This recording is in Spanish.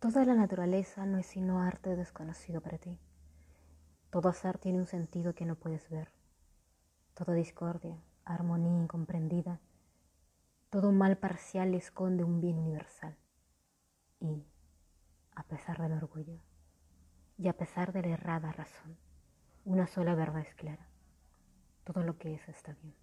Toda la naturaleza no es sino arte desconocido para ti. Todo azar tiene un sentido que no puedes ver. Toda discordia, armonía incomprendida, todo mal parcial esconde un bien universal. Y, a pesar del orgullo, y a pesar de la errada razón, una sola verdad es clara. Todo lo que es está bien.